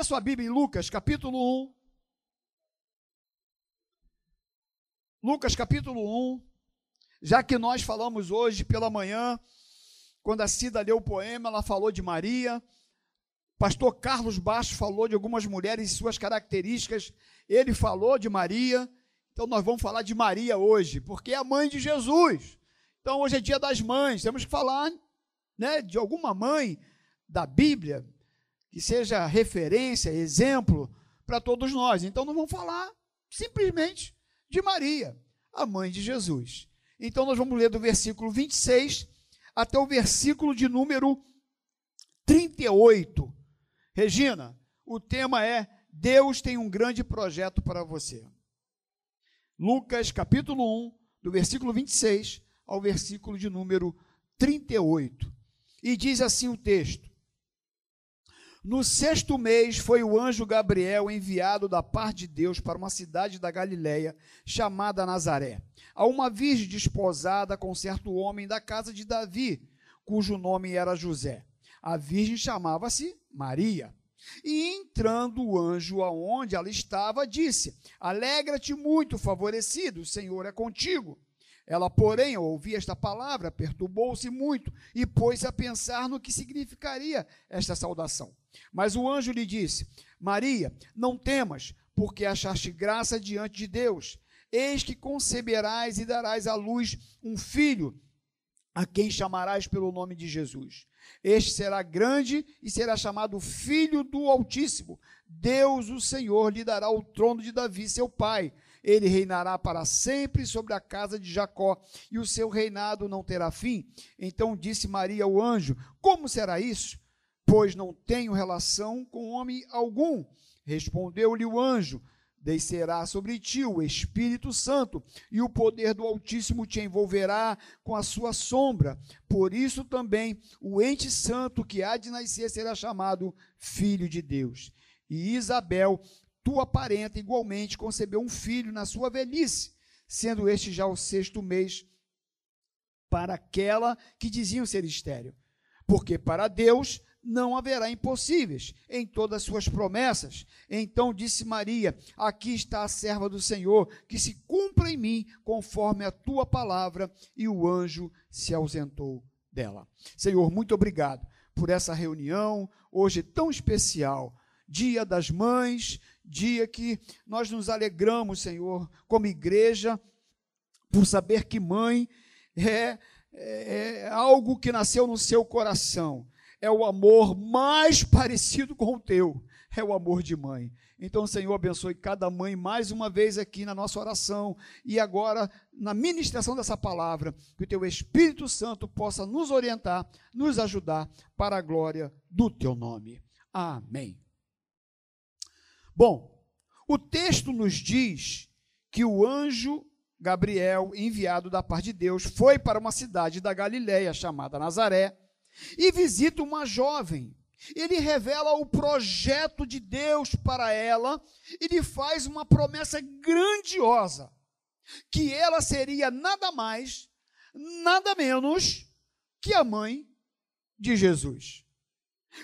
Abra sua Bíblia em Lucas, capítulo 1. Lucas, capítulo 1. Já que nós falamos hoje pela manhã, quando a Cida leu o poema, ela falou de Maria. Pastor Carlos Baixo falou de algumas mulheres e suas características. Ele falou de Maria. Então nós vamos falar de Maria hoje, porque é a mãe de Jesus. Então hoje é dia das mães, temos que falar né, de alguma mãe da Bíblia que seja referência, exemplo para todos nós. Então não vamos falar simplesmente de Maria, a mãe de Jesus. Então nós vamos ler do versículo 26 até o versículo de número 38. Regina, o tema é Deus tem um grande projeto para você. Lucas capítulo 1, do versículo 26 ao versículo de número 38. E diz assim o texto: no sexto mês foi o anjo Gabriel enviado da parte de Deus para uma cidade da Galiléia chamada Nazaré, a uma virgem desposada com certo homem da casa de Davi, cujo nome era José. A virgem chamava-se Maria. E entrando o anjo aonde ela estava, disse: Alegra-te muito, favorecido, o Senhor é contigo. Ela, porém, ao ouvir esta palavra, perturbou-se muito e pôs-se a pensar no que significaria esta saudação. Mas o anjo lhe disse: Maria, não temas, porque achaste graça diante de Deus. Eis que conceberás e darás à luz um filho, a quem chamarás pelo nome de Jesus. Este será grande e será chamado Filho do Altíssimo. Deus, o Senhor, lhe dará o trono de Davi, seu pai ele reinará para sempre sobre a casa de Jacó, e o seu reinado não terá fim. Então disse Maria ao anjo: Como será isso? Pois não tenho relação com homem algum. Respondeu-lhe o anjo: Descerá sobre ti o Espírito Santo, e o poder do Altíssimo te envolverá com a sua sombra. Por isso também o ente santo que há de nascer será chamado Filho de Deus. E Isabel, tua parenta igualmente concebeu um filho na sua velhice, sendo este já o sexto mês para aquela que diziam ser estéreo. Porque para Deus não haverá impossíveis em todas as suas promessas. Então disse Maria: Aqui está a serva do Senhor, que se cumpra em mim conforme a tua palavra. E o anjo se ausentou dela. Senhor, muito obrigado por essa reunião hoje tão especial, Dia das Mães, dia que nós nos alegramos, Senhor, como igreja, por saber que mãe é, é, é algo que nasceu no seu coração. É o amor mais parecido com o teu, é o amor de mãe. Então, Senhor, abençoe cada mãe mais uma vez aqui na nossa oração e agora na ministração dessa palavra, que o teu Espírito Santo possa nos orientar, nos ajudar para a glória do teu nome. Amém. Bom, o texto nos diz que o anjo Gabriel, enviado da parte de Deus, foi para uma cidade da Galiléia chamada Nazaré e visita uma jovem. Ele revela o projeto de Deus para ela e lhe faz uma promessa grandiosa: que ela seria nada mais, nada menos que a mãe de Jesus.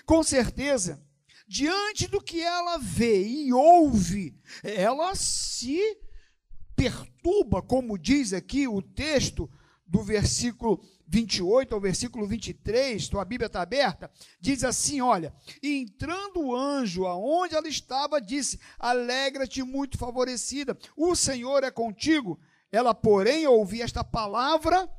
Com certeza, diante do que ela vê e ouve, ela se perturba, como diz aqui o texto do versículo 28 ao versículo 23, tua Bíblia está aberta, diz assim: olha, e entrando o anjo aonde ela estava, disse: Alegra-te, muito favorecida, o Senhor é contigo. Ela, porém, ao ouvir esta palavra,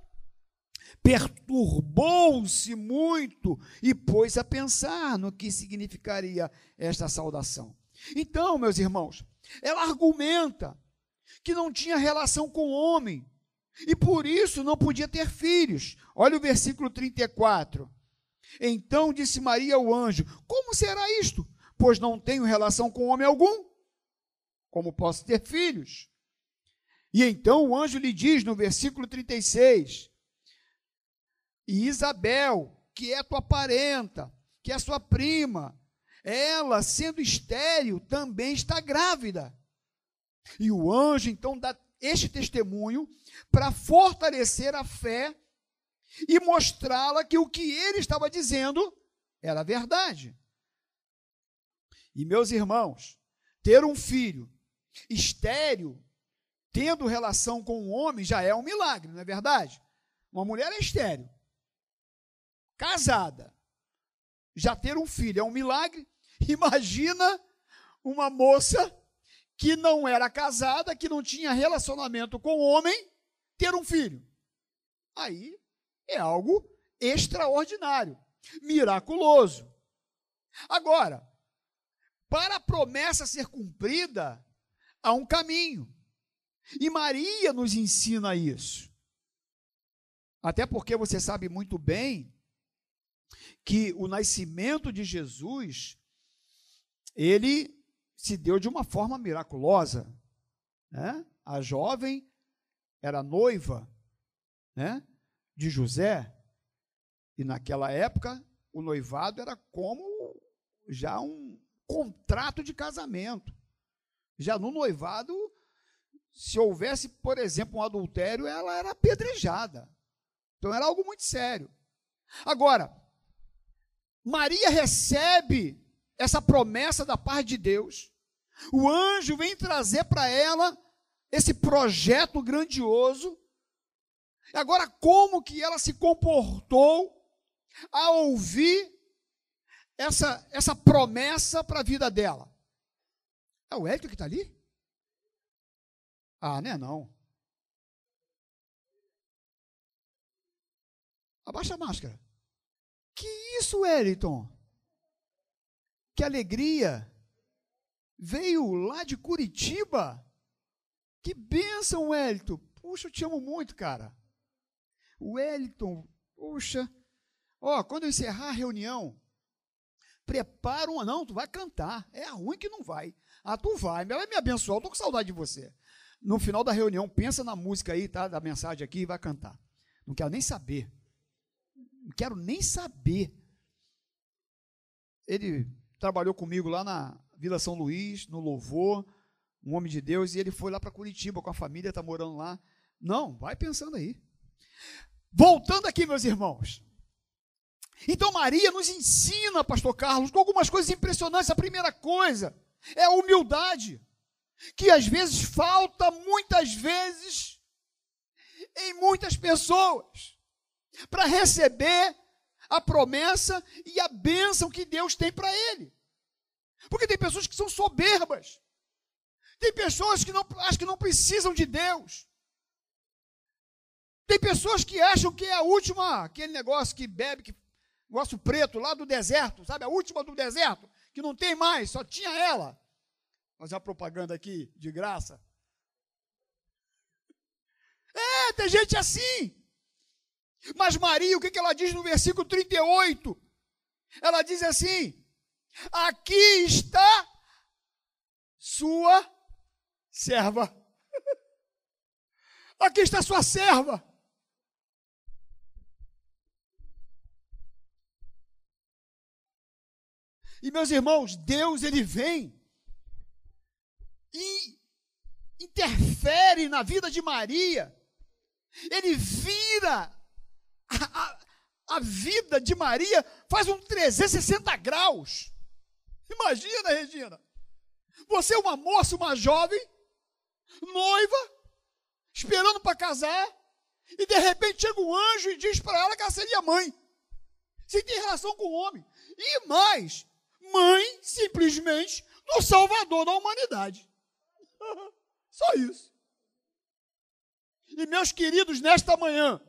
perturbou-se muito e pôs a pensar no que significaria esta saudação. Então, meus irmãos, ela argumenta que não tinha relação com o homem e por isso não podia ter filhos. Olha o versículo 34. Então disse Maria ao anjo: Como será isto? Pois não tenho relação com homem algum. Como posso ter filhos? E então o anjo lhe diz no versículo 36: e Isabel, que é tua parenta, que é sua prima, ela, sendo estéril, também está grávida. E o anjo então dá este testemunho para fortalecer a fé e mostrá-la que o que ele estava dizendo era verdade. E meus irmãos, ter um filho estéreo, tendo relação com um homem, já é um milagre, não é verdade? Uma mulher é estéreo, casada, já ter um filho é um milagre. Imagina uma moça que não era casada, que não tinha relacionamento com homem, ter um filho. Aí é algo extraordinário, miraculoso. Agora, para a promessa ser cumprida, há um caminho. E Maria nos ensina isso. Até porque você sabe muito bem que o nascimento de Jesus, ele se deu de uma forma miraculosa. Né? A jovem era noiva né, de José, e naquela época o noivado era como já um contrato de casamento. Já no noivado, se houvesse, por exemplo, um adultério, ela era apedrejada. Então era algo muito sério. Agora, Maria recebe essa promessa da parte de Deus. O anjo vem trazer para ela esse projeto grandioso. Agora, como que ela se comportou ao ouvir essa, essa promessa para a vida dela? É o Hélio que está ali? Ah, não é não. Abaixa a máscara. Que isso, Wellington? Que alegria! Veio lá de Curitiba. Que bênção, Wellington. Puxa, eu te amo muito, cara. Wellington, puxa. Ó, quando eu encerrar a reunião, prepara uma. Não, tu vai cantar. É ruim que não vai. Ah, tu vai. Vai me abençoar. Eu tô com saudade de você. No final da reunião, pensa na música aí, tá? Da mensagem aqui e vai cantar. Não quero nem saber. Quero nem saber. Ele trabalhou comigo lá na Vila São Luís, no Louvor, um homem de Deus, e ele foi lá para Curitiba com a família, está morando lá. Não, vai pensando aí. Voltando aqui, meus irmãos. Então Maria nos ensina, pastor Carlos, com algumas coisas impressionantes. A primeira coisa é a humildade, que às vezes falta, muitas vezes, em muitas pessoas, para receber a promessa e a bênção que Deus tem para ele. Porque tem pessoas que são soberbas. Tem pessoas que não acham que não precisam de Deus. Tem pessoas que acham que é a última, aquele negócio que bebe, que negócio preto lá do deserto, sabe? A última do deserto, que não tem mais, só tinha ela. Fazer uma propaganda aqui de graça. É, tem gente assim. Mas Maria, o que ela diz no versículo 38? Ela diz assim: Aqui está sua serva. Aqui está sua serva. E meus irmãos, Deus ele vem e interfere na vida de Maria. Ele vira a, a, vida de Maria, faz um 360 graus. Imagina, Regina. Você é uma moça, uma jovem, noiva, esperando para casar, e de repente chega um anjo e diz para ela que ela seria mãe. Se tem relação com o homem. E mais, mãe simplesmente do Salvador da humanidade. Só isso. E meus queridos, nesta manhã,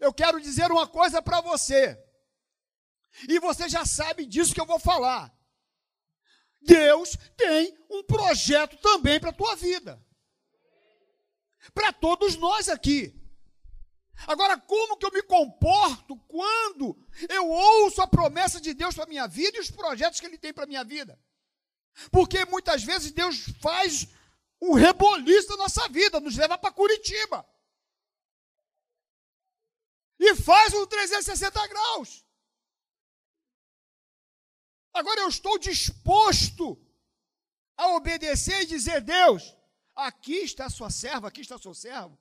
eu quero dizer uma coisa para você. E você já sabe disso que eu vou falar. Deus tem um projeto também para a tua vida. Para todos nós aqui. Agora, como que eu me comporto quando eu ouço a promessa de Deus para a minha vida e os projetos que Ele tem para a minha vida? Porque muitas vezes Deus faz um reboliço na nossa vida, nos leva para Curitiba. E faz um 360 graus. Agora eu estou disposto a obedecer e dizer: Deus, aqui está a sua serva, aqui está o seu servo.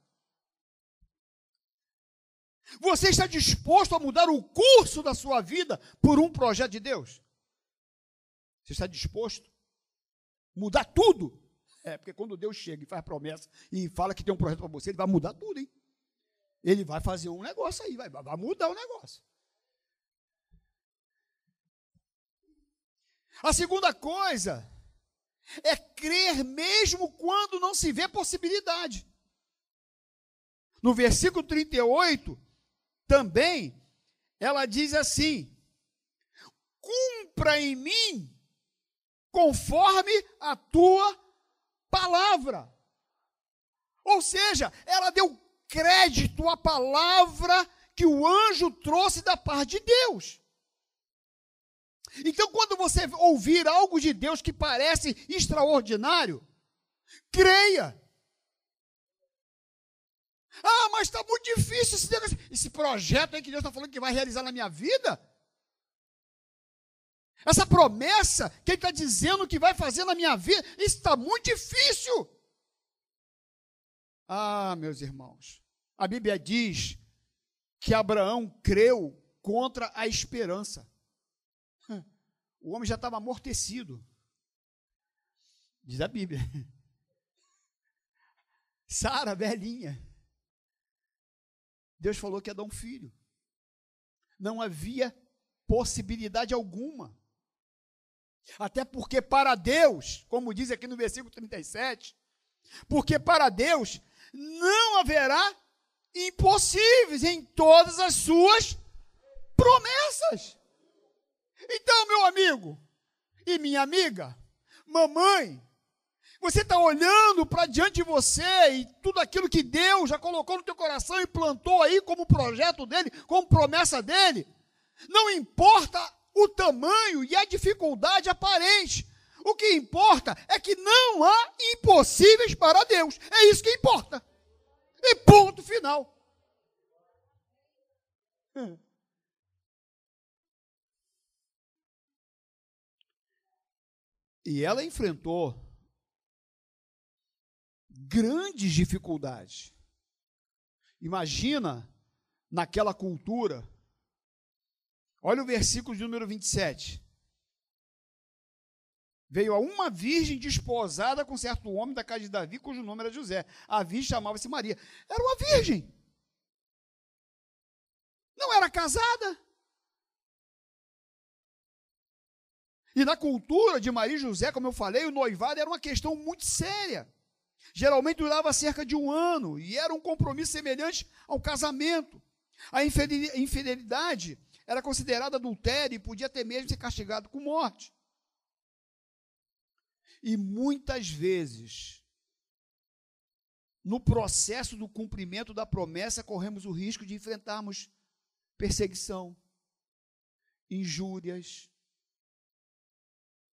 Você está disposto a mudar o curso da sua vida por um projeto de Deus? Você está disposto? Mudar tudo? É, porque quando Deus chega e faz promessa e fala que tem um projeto para você, ele vai mudar tudo, hein? Ele vai fazer um negócio aí, vai, vai mudar o negócio. A segunda coisa é crer mesmo quando não se vê possibilidade. No versículo 38, também, ela diz assim: cumpra em mim conforme a tua palavra. Ou seja, ela deu crédito à palavra que o anjo trouxe da parte de Deus. Então, quando você ouvir algo de Deus que parece extraordinário, creia. Ah, mas está muito difícil esse, esse projeto aí que Deus está falando que vai realizar na minha vida. Essa promessa que Ele está dizendo que vai fazer na minha vida, isso está muito difícil. Ah, meus irmãos, a Bíblia diz que Abraão creu contra a esperança. O homem já estava amortecido. Diz a Bíblia. Sara, velhinha. Deus falou que ia dar um filho. Não havia possibilidade alguma. Até porque para Deus, como diz aqui no versículo 37, porque para Deus não haverá impossíveis em todas as suas promessas. Então, meu amigo e minha amiga, mamãe, você está olhando para diante de você e tudo aquilo que Deus já colocou no teu coração e plantou aí como projeto dele, como promessa dele. Não importa o tamanho e a dificuldade aparente. O que importa é que não há impossíveis para Deus. É isso que importa. E ponto final. E ela enfrentou grandes dificuldades. Imagina naquela cultura. Olha o versículo de número 27. Veio a uma virgem desposada com certo homem da casa de Davi, cujo nome era José. A virgem chamava-se Maria. Era uma virgem. Não era casada. E na cultura de Maria e José, como eu falei, o noivado era uma questão muito séria. Geralmente durava cerca de um ano e era um compromisso semelhante ao casamento. A infidelidade era considerada adultério e podia até mesmo ser castigado com morte. E muitas vezes, no processo do cumprimento da promessa, corremos o risco de enfrentarmos perseguição, injúrias,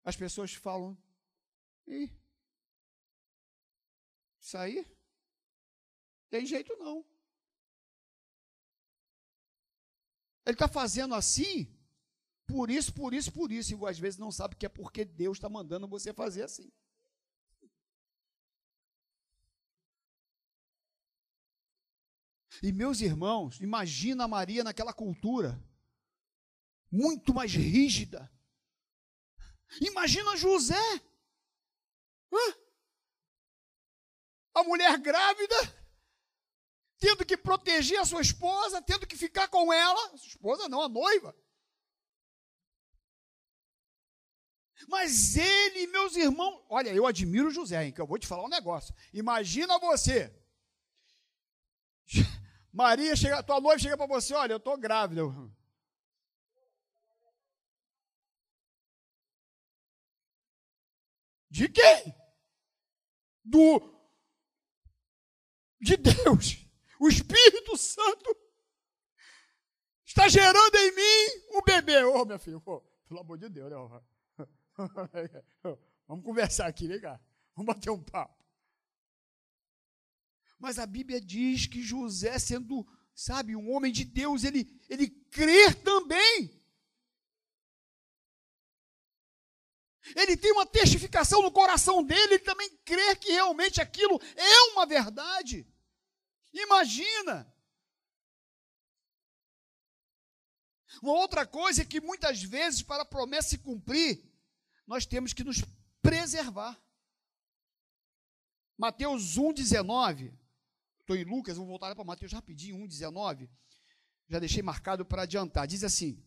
as pessoas falam, e isso aí tem jeito não. Ele está fazendo assim, por isso, por isso, por isso, e às vezes não sabe que é porque Deus está mandando você fazer assim. E meus irmãos, imagina a Maria naquela cultura, muito mais rígida, Imagina José. Hã? A mulher grávida, tendo que proteger a sua esposa, tendo que ficar com ela. Esposa não, a noiva. Mas ele, meus irmãos, olha, eu admiro José, hein, que eu vou te falar um negócio. Imagina você. Maria chega, tua noiva chega para você, olha, eu estou grávida. De quem? Do de Deus. O Espírito Santo está gerando em mim um bebê. Ô, oh, minha filha, oh, pelo amor de Deus, né? Vamos conversar aqui, cá. Vamos bater um papo. Mas a Bíblia diz que José, sendo, sabe, um homem de Deus, ele, ele crer também. ele tem uma testificação no coração dele, ele também crê que realmente aquilo é uma verdade. Imagina! Uma outra coisa é que muitas vezes, para a promessa se cumprir, nós temos que nos preservar. Mateus 1,19. Estou em Lucas, vou voltar para Mateus rapidinho, 1,19. Já deixei marcado para adiantar. Diz assim: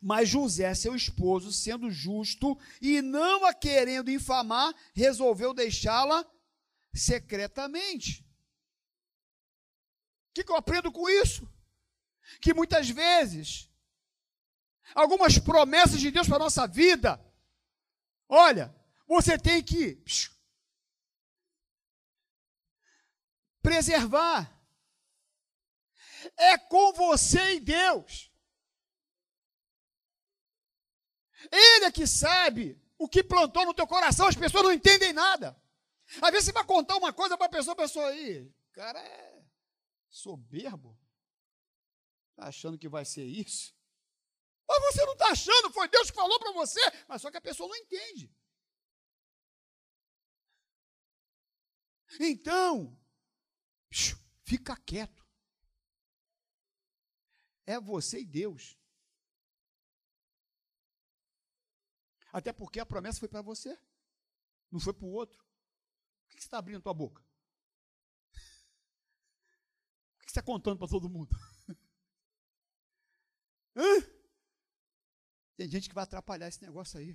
Mas José, seu esposo, sendo justo e não a querendo infamar, resolveu deixá-la secretamente. O que, que eu aprendo com isso? Que muitas vezes, algumas promessas de Deus para a nossa vida, olha, você tem que preservar. É com você e Deus. Ele é que sabe o que plantou no teu coração, as pessoas não entendem nada. Às vezes você vai contar uma coisa para a pessoa, a pessoa aí, cara é soberbo. Está achando que vai ser isso? Mas você não está achando, foi Deus que falou para você, mas só que a pessoa não entende. Então, fica quieto. É você e Deus. Até porque a promessa foi para você, não foi para o outro. Por que você está abrindo a tua boca? Por que você está contando para todo mundo? Hã? Tem gente que vai atrapalhar esse negócio aí.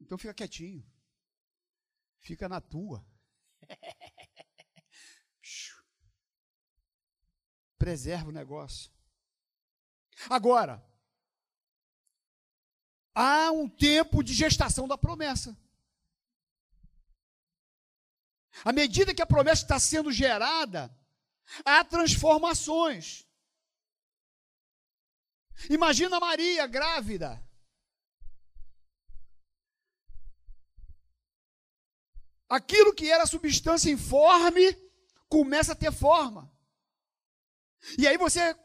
Então fica quietinho. Fica na tua. Preserva o negócio. Agora, há um tempo de gestação da promessa. À medida que a promessa está sendo gerada, há transformações. Imagina Maria grávida. Aquilo que era substância informe começa a ter forma. E aí você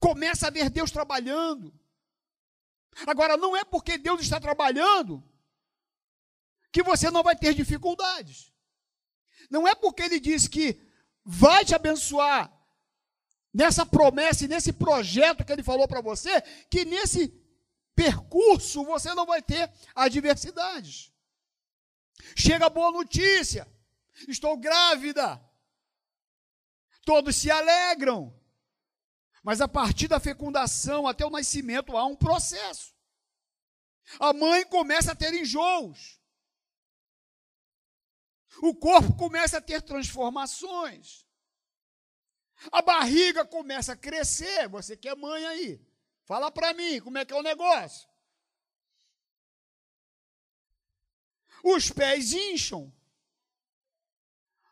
começa a ver Deus trabalhando. Agora, não é porque Deus está trabalhando que você não vai ter dificuldades. Não é porque Ele diz que vai te abençoar nessa promessa e nesse projeto que Ele falou para você, que nesse percurso você não vai ter adversidades. Chega boa notícia. Estou grávida. Todos se alegram. Mas a partir da fecundação até o nascimento há um processo. A mãe começa a ter enjoos. O corpo começa a ter transformações. A barriga começa a crescer. Você que é mãe aí, fala para mim como é que é o negócio. os pés incham,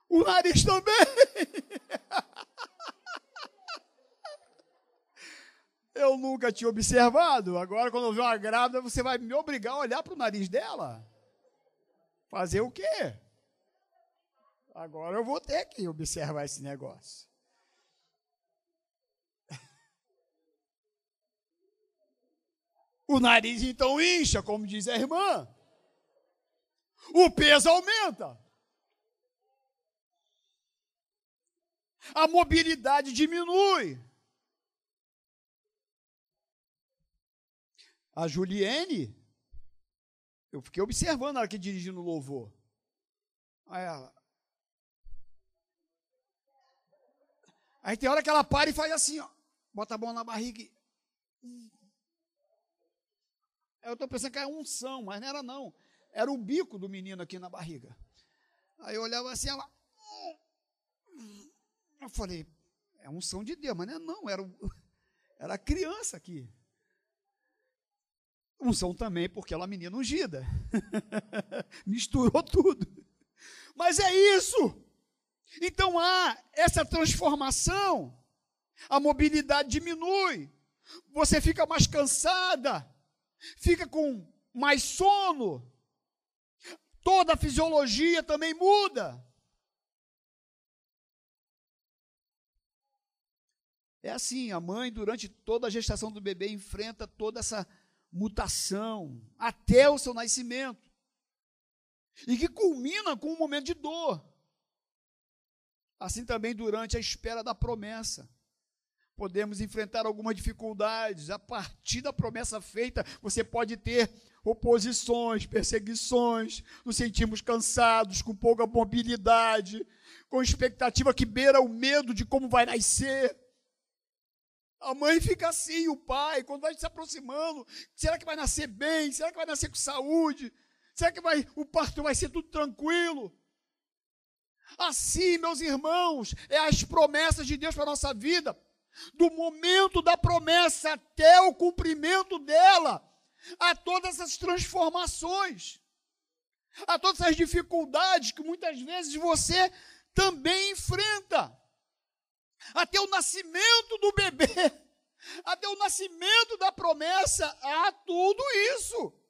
o nariz também. Eu nunca tinha observado. Agora, quando eu ver uma grávida, você vai me obrigar a olhar para o nariz dela. Fazer o quê? Agora eu vou ter que observar esse negócio. O nariz então incha, como diz a irmã o peso aumenta. A mobilidade diminui. A Juliene, eu fiquei observando ela que dirigindo o louvor. Aí ela. Aí tem hora que ela para e faz assim, ó. Bota a mão na barriga e. Eu estou pensando que é unção, mas não era não. Era o bico do menino aqui na barriga. Aí eu olhava assim, ela. Eu falei, é unção de Deus, mas não, é não era, era criança aqui. Unção também, porque ela é menina ungida. Misturou tudo. Mas é isso. Então há essa transformação. A mobilidade diminui. Você fica mais cansada. Fica com mais sono toda a fisiologia também muda. É assim, a mãe, durante toda a gestação do bebê, enfrenta toda essa mutação até o seu nascimento. E que culmina com um momento de dor. Assim também durante a espera da promessa. Podemos enfrentar algumas dificuldades. A partir da promessa feita, você pode ter oposições, perseguições, nos sentimos cansados, com pouca mobilidade, com expectativa que beira o medo de como vai nascer. A mãe fica assim, o pai, quando vai se aproximando, será que vai nascer bem? Será que vai nascer com saúde? Será que vai, o parto vai ser tudo tranquilo? Assim, meus irmãos, é as promessas de Deus para a nossa vida do momento da promessa até o cumprimento dela, a todas essas transformações, a todas essas dificuldades que muitas vezes você também enfrenta, até o nascimento do bebê, até o nascimento da promessa, há tudo isso.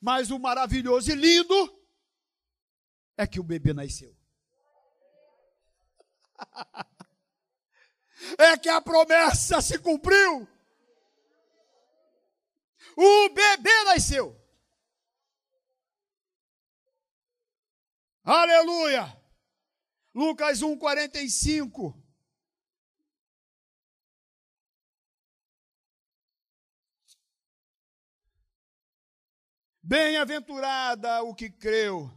Mas o maravilhoso e lindo é que o bebê nasceu. é que a promessa se cumpriu. O bebê nasceu. Aleluia! Lucas 1:45. Bem-aventurada o que creu,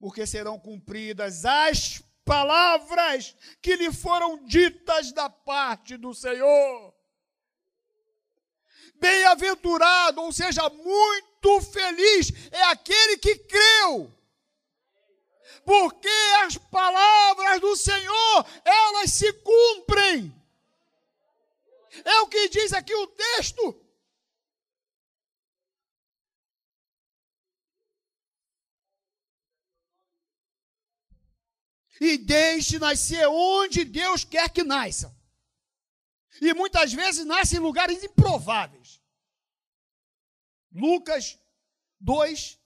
porque serão cumpridas as palavras que lhe foram ditas da parte do Senhor. Bem-aventurado, ou seja, muito feliz, é aquele que creu. Porque as palavras do Senhor, elas se cumprem. É o que diz aqui o texto. E deixe nascer onde Deus quer que nasça. E muitas vezes nasce em lugares improváveis. Lucas 2,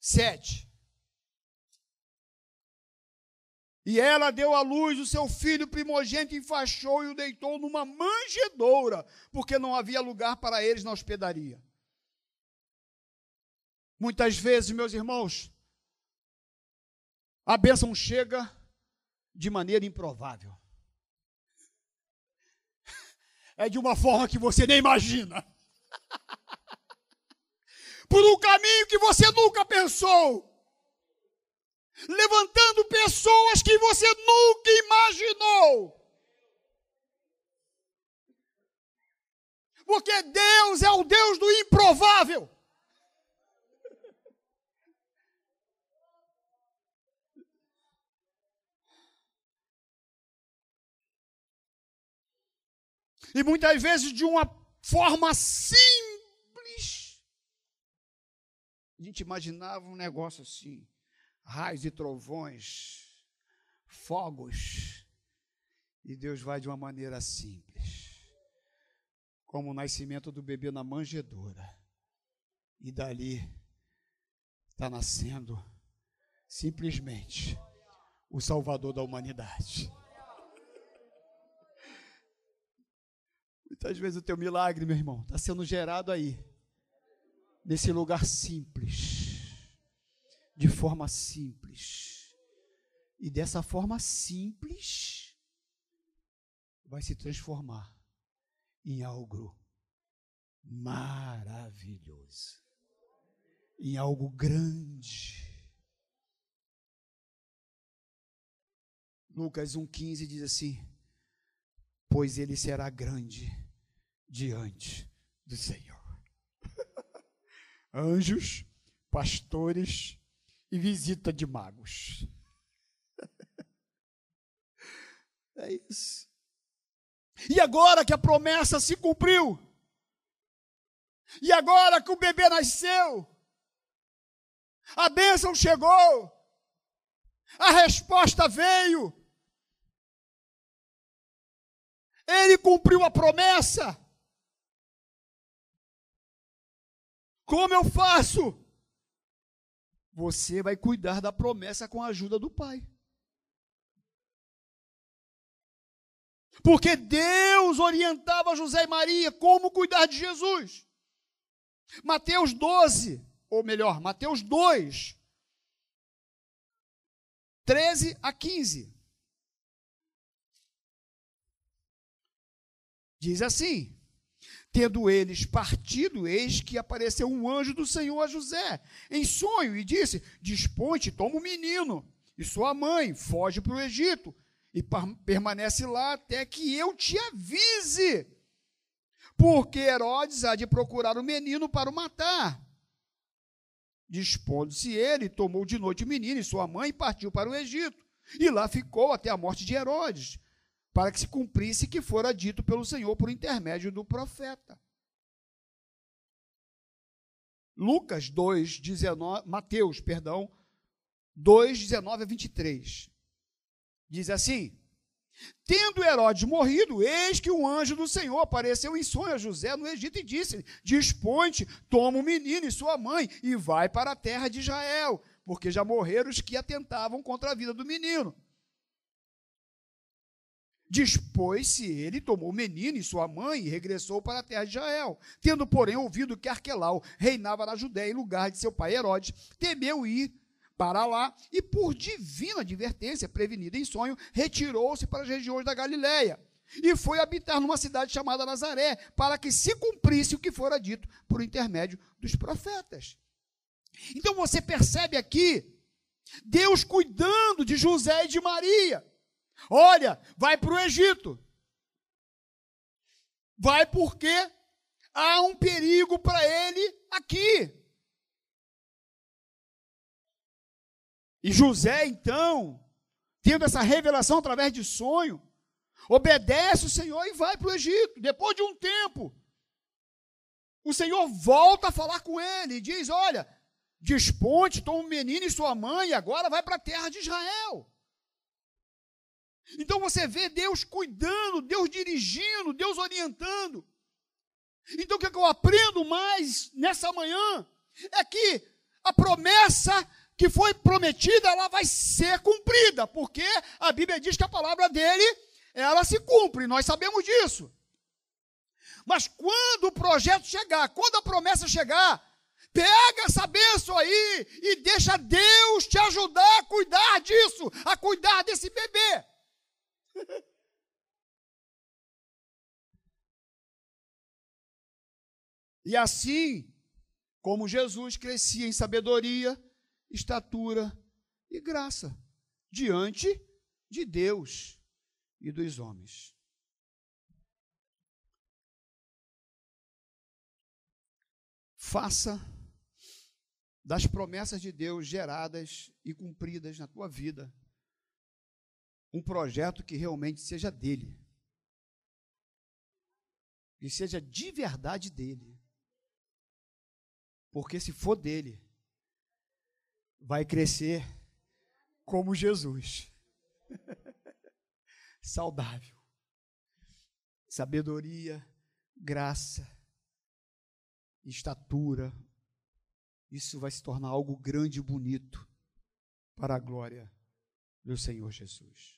7. E ela deu à luz o seu filho primogênito, enfaixou e o deitou numa manjedoura, porque não havia lugar para eles na hospedaria. Muitas vezes, meus irmãos, a bênção chega de maneira improvável. É de uma forma que você nem imagina. Por um caminho que você nunca pensou. Levantando pessoas que você nunca imaginou. Porque Deus é o Deus do improvável. E muitas vezes de uma forma simples. A gente imaginava um negócio assim: raios e trovões, fogos. E Deus vai de uma maneira simples, como o nascimento do bebê na manjedoura. E dali está nascendo simplesmente o Salvador da humanidade. Muitas vezes o teu milagre, meu irmão, está sendo gerado aí, nesse lugar simples, de forma simples. E dessa forma simples, vai se transformar em algo maravilhoso, em algo grande. Lucas 1,15 diz assim: Pois ele será grande diante do Senhor. Anjos, pastores e visita de magos. É isso. E agora que a promessa se cumpriu, e agora que o bebê nasceu, a bênção chegou, a resposta veio, ele cumpriu a promessa. Como eu faço? Você vai cuidar da promessa com a ajuda do Pai. Porque Deus orientava José e Maria como cuidar de Jesus. Mateus 12, ou melhor, Mateus 2, 13 a 15. Diz assim: Tendo eles partido, eis que apareceu um anjo do Senhor a José, em sonho, e disse: Dispõe-te, toma o menino e sua mãe, foge para o Egito, e permanece lá até que eu te avise. Porque Herodes há de procurar o menino para o matar. Dispondo-se ele, tomou de noite o menino e sua mãe e partiu para o Egito. E lá ficou até a morte de Herodes para que se cumprisse que fora dito pelo Senhor por intermédio do profeta. Lucas 2, 19, Mateus, perdão, 2, 19 a 23. Diz assim: Tendo Herodes morrido, eis que um anjo do Senhor apareceu em sonho a José no Egito e disse: Dispõe-te, toma o menino e sua mãe e vai para a terra de Israel, porque já morreram os que atentavam contra a vida do menino. Dispôs-se ele, tomou o menino e sua mãe e regressou para a terra de Israel. Tendo, porém, ouvido que Arquelau reinava na Judéia em lugar de seu pai Herodes, temeu ir para lá e, por divina advertência, prevenida em sonho, retirou-se para as regiões da Galiléia e foi habitar numa cidade chamada Nazaré, para que se cumprisse o que fora dito por intermédio dos profetas. Então você percebe aqui Deus cuidando de José e de Maria. Olha, vai para o Egito. Vai porque há um perigo para ele aqui. E José, então, tendo essa revelação através de sonho, obedece o Senhor e vai para o Egito. Depois de um tempo, o Senhor volta a falar com ele e diz: Olha, desponte, toma um menino e sua mãe, e agora vai para a terra de Israel. Então você vê Deus cuidando, Deus dirigindo, Deus orientando. Então o que, é que eu aprendo mais nessa manhã é que a promessa que foi prometida, ela vai ser cumprida, porque a Bíblia diz que a palavra dele, ela se cumpre, nós sabemos disso. Mas quando o projeto chegar, quando a promessa chegar, pega essa bênção aí e deixa Deus te ajudar a cuidar disso, a cuidar desse bebê. E assim, como Jesus crescia em sabedoria, estatura e graça diante de Deus e dos homens. Faça das promessas de Deus geradas e cumpridas na tua vida um projeto que realmente seja dele. E seja de verdade dele. Porque se for dele, vai crescer como Jesus. Saudável. Sabedoria, graça, estatura. Isso vai se tornar algo grande e bonito para a glória do Senhor Jesus.